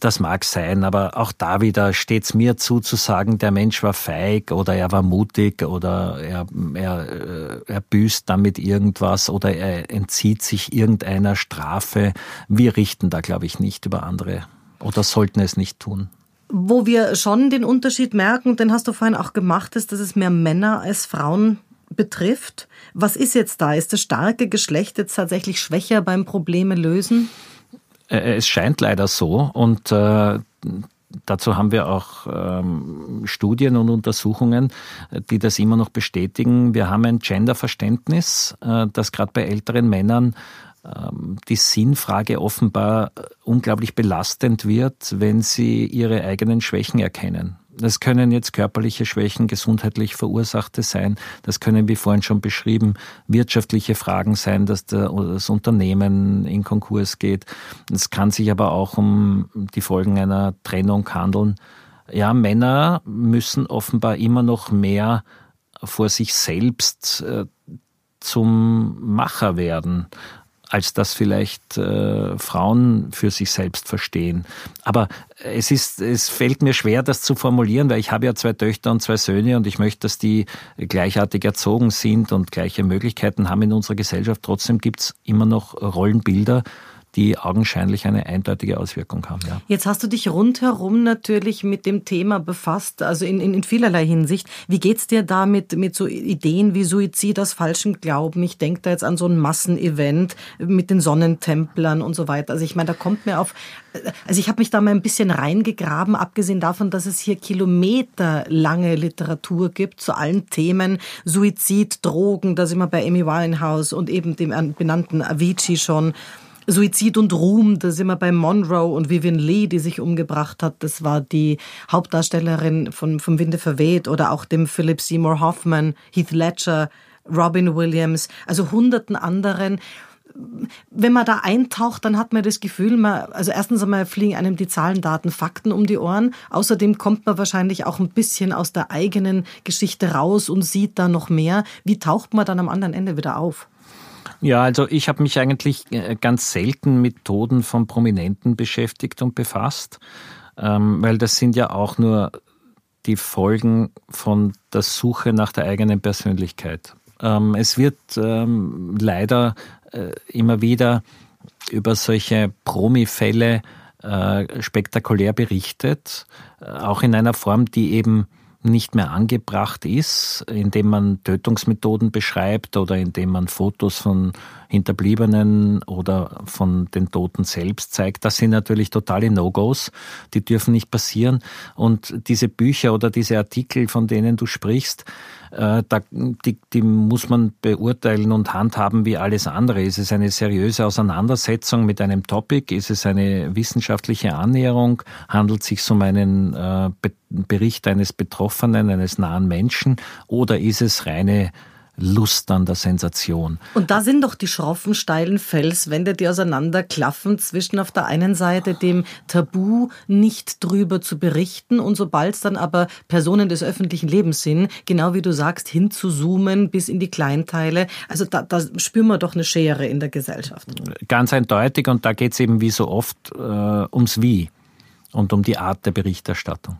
Das mag sein, aber auch da wieder steht es mir zu, zu sagen, der Mensch war feig oder er war mutig oder er, er, äh, er büßt damit irgendwas oder er entzieht sich irgendeiner Strafe. Wir richten da, glaube ich, nicht über andere oder sollten es nicht tun. Wo wir schon den Unterschied merken, den hast du vorhin auch gemacht, ist, dass es mehr Männer als Frauen betrifft. Was ist jetzt da? Ist das starke Geschlecht jetzt tatsächlich schwächer beim Probleme lösen? Äh, es scheint leider so und äh, Dazu haben wir auch ähm, Studien und Untersuchungen, die das immer noch bestätigen. Wir haben ein Genderverständnis, äh, das gerade bei älteren Männern ähm, die Sinnfrage offenbar unglaublich belastend wird, wenn sie ihre eigenen Schwächen erkennen. Das können jetzt körperliche Schwächen, gesundheitlich verursachte sein. Das können, wie vorhin schon beschrieben, wirtschaftliche Fragen sein, dass das Unternehmen in Konkurs geht. Es kann sich aber auch um die Folgen einer Trennung handeln. Ja, Männer müssen offenbar immer noch mehr vor sich selbst äh, zum Macher werden als das vielleicht äh, Frauen für sich selbst verstehen. Aber es ist, es fällt mir schwer, das zu formulieren, weil ich habe ja zwei Töchter und zwei Söhne und ich möchte, dass die gleichartig erzogen sind und gleiche Möglichkeiten haben in unserer Gesellschaft. Trotzdem gibt es immer noch Rollenbilder, die augenscheinlich eine eindeutige Auswirkung haben. Ja. Jetzt hast du dich rundherum natürlich mit dem Thema befasst, also in, in, in vielerlei Hinsicht. Wie geht's dir da mit, mit so Ideen wie Suizid aus falschem Glauben? Ich denke da jetzt an so ein Massenevent mit den Sonnentemplern und so weiter. Also ich meine, da kommt mir auf, also ich habe mich da mal ein bisschen reingegraben, abgesehen davon, dass es hier kilometerlange Literatur gibt zu allen Themen, Suizid, Drogen, da sind wir bei Amy Winehouse und eben dem benannten Avicii schon. Suizid und Ruhm, da sind wir bei Monroe und Vivian Lee, die sich umgebracht hat. Das war die Hauptdarstellerin von Vom Winde verweht oder auch dem Philip Seymour Hoffman, Heath Ledger, Robin Williams, also hunderten anderen. wenn man da eintaucht, dann hat man das Gefühl, man, also erstens einmal fliegen einem die Zahlen, Daten, Fakten um die Ohren. Außerdem kommt man wahrscheinlich auch ein bisschen aus der eigenen Geschichte raus und sieht da noch mehr. Wie taucht man dann am anderen Ende wieder auf? Ja, also ich habe mich eigentlich äh, ganz selten mit Toten von Prominenten beschäftigt und befasst, ähm, weil das sind ja auch nur die Folgen von der Suche nach der eigenen Persönlichkeit. Ähm, es wird ähm, leider äh, immer wieder über solche Promi-Fälle äh, spektakulär berichtet, auch in einer Form, die eben nicht mehr angebracht ist, indem man Tötungsmethoden beschreibt oder indem man Fotos von Hinterbliebenen oder von den Toten selbst zeigt. Das sind natürlich totale No-Gos, die dürfen nicht passieren. Und diese Bücher oder diese Artikel, von denen du sprichst, da, die, die muss man beurteilen und handhaben wie alles andere. Ist es eine seriöse Auseinandersetzung mit einem Topic? Ist es eine wissenschaftliche Annäherung? Handelt es sich um einen äh, Bericht eines Betroffenen, eines nahen Menschen? Oder ist es reine Lust an der Sensation. Und da sind doch die schroffen, steilen Felswände, die auseinanderklaffen zwischen auf der einen Seite dem Tabu, nicht drüber zu berichten und sobald es dann aber Personen des öffentlichen Lebens sind, genau wie du sagst, hinzuzoomen bis in die Kleinteile. Also da, da spüren wir doch eine Schere in der Gesellschaft. Ganz eindeutig und da geht es eben wie so oft äh, ums Wie und um die Art der Berichterstattung.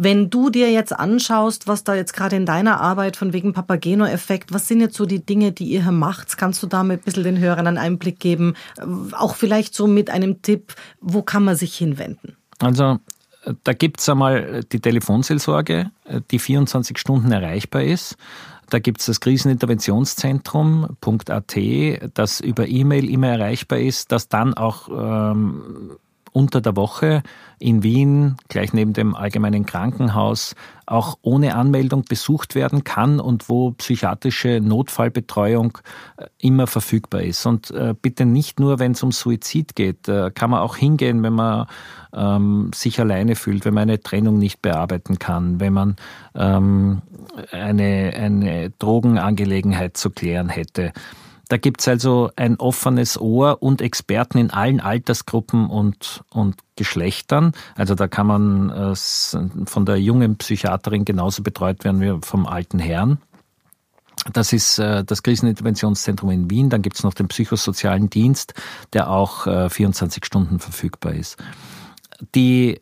Wenn du dir jetzt anschaust, was da jetzt gerade in deiner Arbeit von wegen Papageno-Effekt, was sind jetzt so die Dinge, die ihr hier macht? Kannst du damit ein bisschen den Hörern einen Einblick geben? Auch vielleicht so mit einem Tipp, wo kann man sich hinwenden? Also da gibt es einmal die Telefonseelsorge, die 24 Stunden erreichbar ist. Da gibt es das Kriseninterventionszentrum.at, das über E-Mail immer erreichbar ist, das dann auch ähm, unter der Woche in Wien, gleich neben dem allgemeinen Krankenhaus, auch ohne Anmeldung besucht werden kann und wo psychiatrische Notfallbetreuung äh, immer verfügbar ist. Und äh, bitte nicht nur, wenn es um Suizid geht, äh, kann man auch hingehen, wenn man ähm, sich alleine fühlt, wenn man eine Trennung nicht bearbeiten kann, wenn man ähm, eine, eine Drogenangelegenheit zu klären hätte. Da gibt's also ein offenes Ohr und Experten in allen Altersgruppen und, und Geschlechtern. Also da kann man äh, von der jungen Psychiaterin genauso betreut werden wie vom alten Herrn. Das ist äh, das Kriseninterventionszentrum in Wien. Dann gibt's noch den psychosozialen Dienst, der auch äh, 24 Stunden verfügbar ist. Die äh,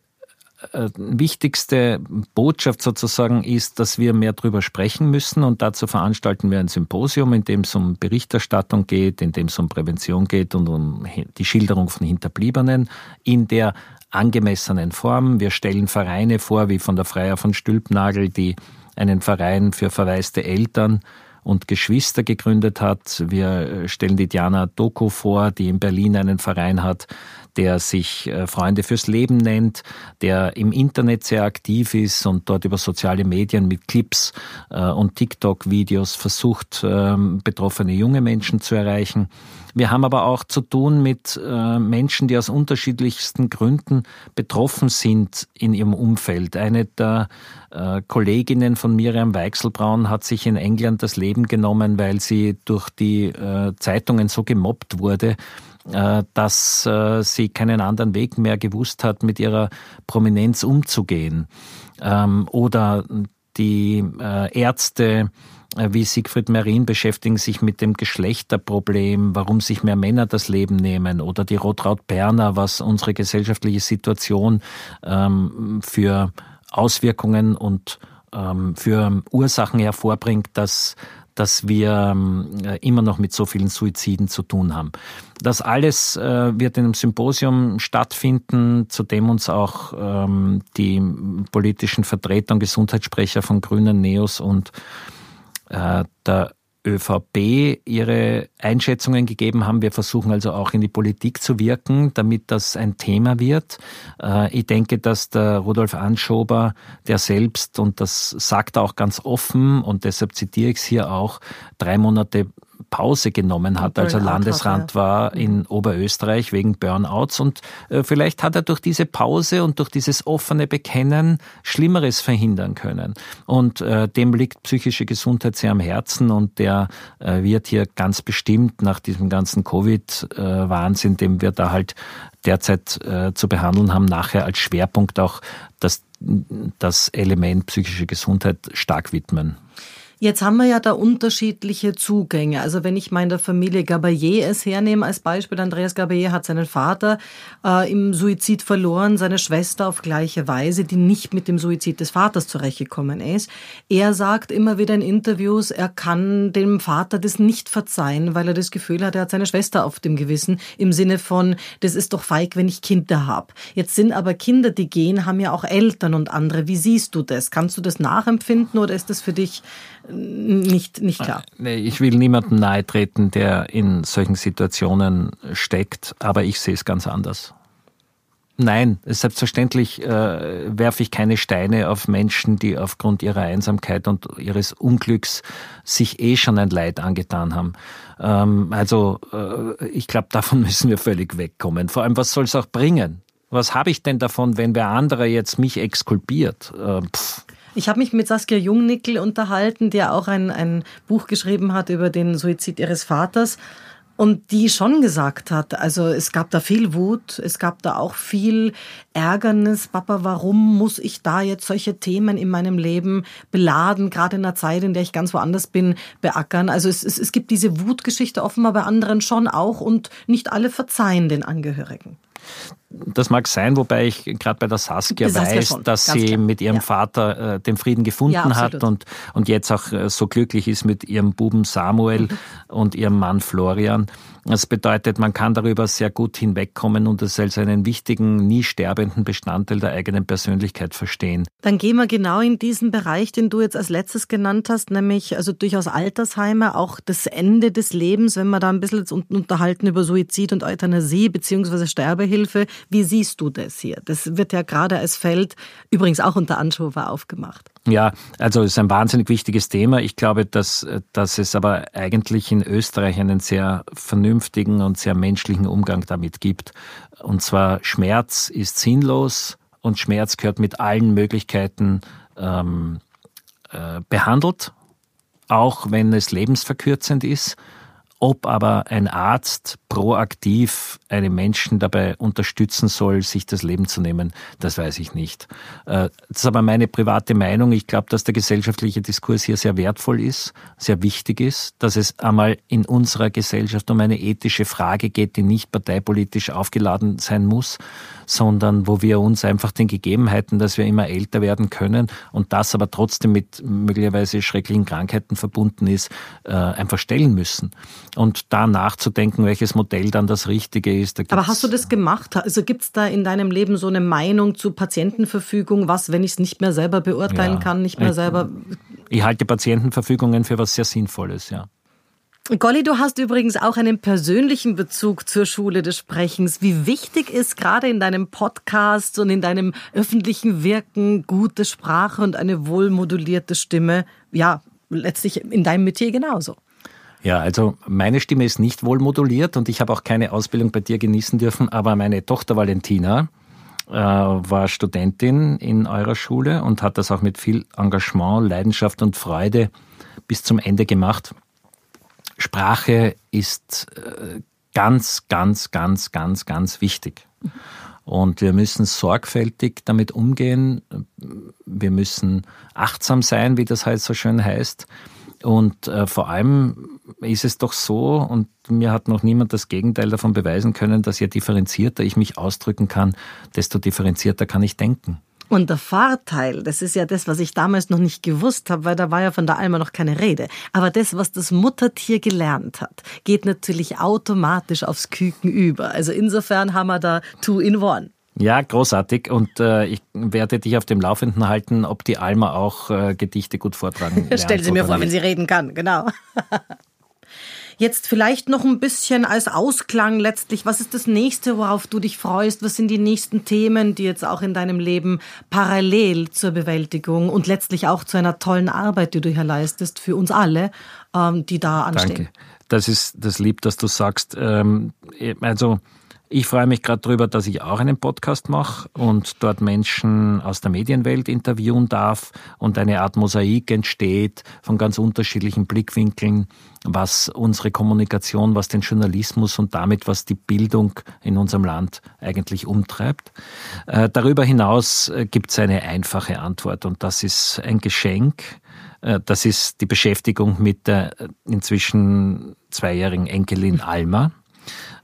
wichtigste Botschaft sozusagen ist, dass wir mehr darüber sprechen müssen und dazu veranstalten wir ein Symposium, in dem es um Berichterstattung geht, in dem es um Prävention geht und um die Schilderung von Hinterbliebenen in der angemessenen Form. Wir stellen Vereine vor, wie von der Freier von Stülpnagel, die einen Verein für verwaiste Eltern und Geschwister gegründet hat. Wir stellen die Diana Doku vor, die in Berlin einen Verein hat, der sich äh, Freunde fürs Leben nennt, der im Internet sehr aktiv ist und dort über soziale Medien mit Clips äh, und TikTok-Videos versucht, ähm, betroffene junge Menschen zu erreichen. Wir haben aber auch zu tun mit äh, Menschen, die aus unterschiedlichsten Gründen betroffen sind in ihrem Umfeld. Eine der Kolleginnen von Miriam Weichselbraun hat sich in England das Leben genommen, weil sie durch die Zeitungen so gemobbt wurde, dass äh, sie keinen anderen Weg mehr gewusst hat, mit ihrer Prominenz umzugehen. Ähm, oder die äh, Ärzte, wie Siegfried Merin beschäftigen sich mit dem Geschlechterproblem, warum sich mehr Männer das Leben nehmen oder die Rotraut Berner, was unsere gesellschaftliche Situation ähm, für Auswirkungen und ähm, für Ursachen hervorbringt, dass dass wir ähm, immer noch mit so vielen Suiziden zu tun haben. Das alles äh, wird in einem Symposium stattfinden, zu dem uns auch ähm, die politischen Vertreter und Gesundheitssprecher von Grünen, Neos und äh, der ÖVP ihre Einschätzungen gegeben haben. Wir versuchen also auch in die Politik zu wirken, damit das ein Thema wird. Äh, ich denke, dass der Rudolf Anschober, der selbst, und das sagt er auch ganz offen, und deshalb zitiere ich es hier auch, drei Monate Pause genommen hat, als er ja. war in mhm. Oberösterreich wegen Burnouts. Und äh, vielleicht hat er durch diese Pause und durch dieses offene Bekennen Schlimmeres verhindern können. Und äh, dem liegt psychische Gesundheit sehr am Herzen und der äh, wird hier ganz bestimmt nach diesem ganzen Covid-Wahnsinn, dem wir da halt derzeit äh, zu behandeln haben, nachher als Schwerpunkt auch das, das Element psychische Gesundheit stark widmen. Jetzt haben wir ja da unterschiedliche Zugänge. Also wenn ich meine Familie Gabayé es hernehme als Beispiel, Andreas Gabayé hat seinen Vater äh, im Suizid verloren, seine Schwester auf gleiche Weise, die nicht mit dem Suizid des Vaters zurechtgekommen ist. Er sagt immer wieder in Interviews, er kann dem Vater das nicht verzeihen, weil er das Gefühl hat, er hat seine Schwester auf dem Gewissen, im Sinne von, das ist doch feig, wenn ich Kinder habe. Jetzt sind aber Kinder, die gehen, haben ja auch Eltern und andere. Wie siehst du das? Kannst du das nachempfinden oder ist das für dich nicht, nicht klar. Äh, nee, ich will niemandem nahe treten, der in solchen Situationen steckt, aber ich sehe es ganz anders. Nein, selbstverständlich äh, werfe ich keine Steine auf Menschen, die aufgrund ihrer Einsamkeit und ihres Unglücks sich eh schon ein Leid angetan haben. Ähm, also äh, ich glaube, davon *laughs* müssen wir völlig wegkommen. Vor allem, was soll es auch bringen? Was habe ich denn davon, wenn wer andere jetzt mich exkulpiert? Äh. Ich habe mich mit Saskia Jungnickel unterhalten, der auch ein, ein Buch geschrieben hat über den Suizid ihres Vaters. Und die schon gesagt hat, also es gab da viel Wut, es gab da auch viel Ärgernis. Papa, warum muss ich da jetzt solche Themen in meinem Leben beladen, gerade in einer Zeit, in der ich ganz woanders bin, beackern? Also es, es, es gibt diese Wutgeschichte offenbar bei anderen schon auch und nicht alle verzeihen den Angehörigen. Das mag sein, wobei ich gerade bei der Saskia, Saskia weiß, schon, dass sie klar. mit ihrem ja. Vater äh, den Frieden gefunden ja, hat und, und jetzt auch äh, so glücklich ist mit ihrem Buben Samuel mhm. und ihrem Mann Florian. Das bedeutet, man kann darüber sehr gut hinwegkommen und es als einen wichtigen, nie sterbenden Bestandteil der eigenen Persönlichkeit verstehen. Dann gehen wir genau in diesen Bereich, den du jetzt als letztes genannt hast, nämlich also durchaus Altersheime, auch das Ende des Lebens, wenn wir da ein bisschen unterhalten über Suizid und Euthanasie beziehungsweise Sterbehilfe. Wie siehst du das hier? Das wird ja gerade als Feld übrigens auch unter Anschover aufgemacht. Ja, also es ist ein wahnsinnig wichtiges Thema. Ich glaube, dass, dass es aber eigentlich in Österreich einen sehr vernünftigen und sehr menschlichen Umgang damit gibt. Und zwar Schmerz ist sinnlos und Schmerz gehört mit allen Möglichkeiten ähm, äh, behandelt, auch wenn es lebensverkürzend ist. Ob aber ein Arzt proaktiv einen Menschen dabei unterstützen soll, sich das Leben zu nehmen, das weiß ich nicht. Äh, das ist aber meine private Meinung. Ich glaube, dass der gesellschaftliche Diskurs hier sehr wertvoll ist, sehr wichtig ist, dass es einmal in unserer Gesellschaft um eine ethische Frage geht, die nicht parteipolitisch aufgeladen sein muss, sondern wo wir uns einfach den Gegebenheiten, dass wir immer älter werden können und das aber trotzdem mit möglicherweise schrecklichen Krankheiten verbunden ist, äh, einfach stellen müssen und da nachzudenken, welches Modell dann das Richtige ist. Da Aber hast du das gemacht? Also gibt es da in deinem Leben so eine Meinung zu Patientenverfügung, was, wenn ich es nicht mehr selber beurteilen ja, kann, nicht mehr ich, selber. Ich halte Patientenverfügungen für was sehr Sinnvolles, ja. Golly, du hast übrigens auch einen persönlichen Bezug zur Schule des Sprechens. Wie wichtig ist gerade in deinem Podcast und in deinem öffentlichen Wirken gute Sprache und eine wohlmodulierte Stimme? Ja, letztlich in deinem Metier genauso. Ja, also meine Stimme ist nicht wohl moduliert und ich habe auch keine Ausbildung bei dir genießen dürfen, aber meine Tochter Valentina äh, war Studentin in eurer Schule und hat das auch mit viel Engagement, Leidenschaft und Freude bis zum Ende gemacht. Sprache ist äh, ganz, ganz, ganz, ganz, ganz wichtig. Und wir müssen sorgfältig damit umgehen. Wir müssen achtsam sein, wie das halt so schön heißt. Und äh, vor allem ist es doch so, und mir hat noch niemand das Gegenteil davon beweisen können, dass je differenzierter ich mich ausdrücken kann, desto differenzierter kann ich denken. Und der Vorteil, das ist ja das, was ich damals noch nicht gewusst habe, weil da war ja von der Alma noch keine Rede. Aber das, was das Muttertier gelernt hat, geht natürlich automatisch aufs Küken über. Also insofern haben wir da two in one. Ja, großartig. Und äh, ich werde dich auf dem Laufenden halten, ob die Alma auch äh, Gedichte gut vortragen *laughs* kann. Stell sie mir vor, wenn sie reden kann, genau. *laughs* Jetzt vielleicht noch ein bisschen als Ausklang letztlich. Was ist das nächste, worauf du dich freust? Was sind die nächsten Themen, die jetzt auch in deinem Leben parallel zur Bewältigung und letztlich auch zu einer tollen Arbeit, die du hier leistest, für uns alle, ähm, die da anstehen? Danke. das ist das lieb, dass du sagst. Ähm, also ich freue mich gerade darüber, dass ich auch einen Podcast mache und dort Menschen aus der Medienwelt interviewen darf und eine Art Mosaik entsteht von ganz unterschiedlichen Blickwinkeln, was unsere Kommunikation, was den Journalismus und damit was die Bildung in unserem Land eigentlich umtreibt. Äh, darüber hinaus äh, gibt es eine einfache Antwort und das ist ein Geschenk. Äh, das ist die Beschäftigung mit der inzwischen zweijährigen Enkelin Alma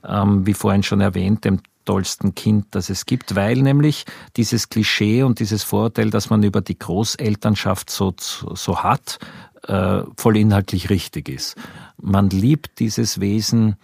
ähm, wie vorhin schon erwähnt, dem tollsten Kind, das es gibt, weil nämlich dieses Klischee und dieses Vorurteil, das man über die Großelternschaft so, so hat, äh, voll inhaltlich richtig ist. Man liebt dieses Wesen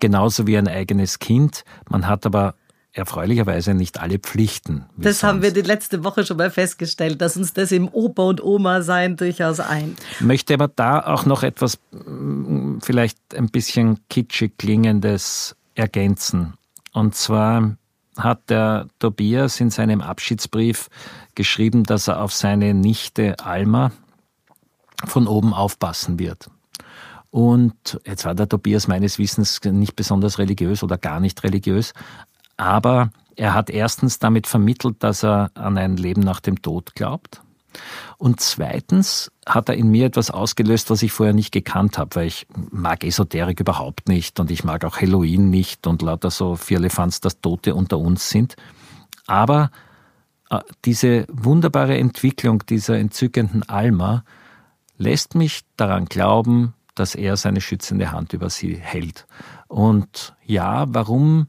genauso wie ein eigenes Kind, man hat aber erfreulicherweise nicht alle Pflichten. Das sonst. haben wir die letzte Woche schon mal festgestellt, dass uns das im Opa und Oma sein durchaus ein. Möchte aber da auch noch etwas mm, vielleicht ein bisschen kitschig klingendes ergänzen. Und zwar hat der Tobias in seinem Abschiedsbrief geschrieben, dass er auf seine Nichte Alma von oben aufpassen wird. Und jetzt war der Tobias meines Wissens nicht besonders religiös oder gar nicht religiös, aber er hat erstens damit vermittelt, dass er an ein Leben nach dem Tod glaubt. Und zweitens hat er in mir etwas ausgelöst, was ich vorher nicht gekannt habe, weil ich mag Esoterik überhaupt nicht und ich mag auch Halloween nicht und lauter so Vierlefanz, dass Tote unter uns sind. Aber äh, diese wunderbare Entwicklung dieser entzückenden Alma lässt mich daran glauben, dass er seine schützende Hand über sie hält. Und ja, warum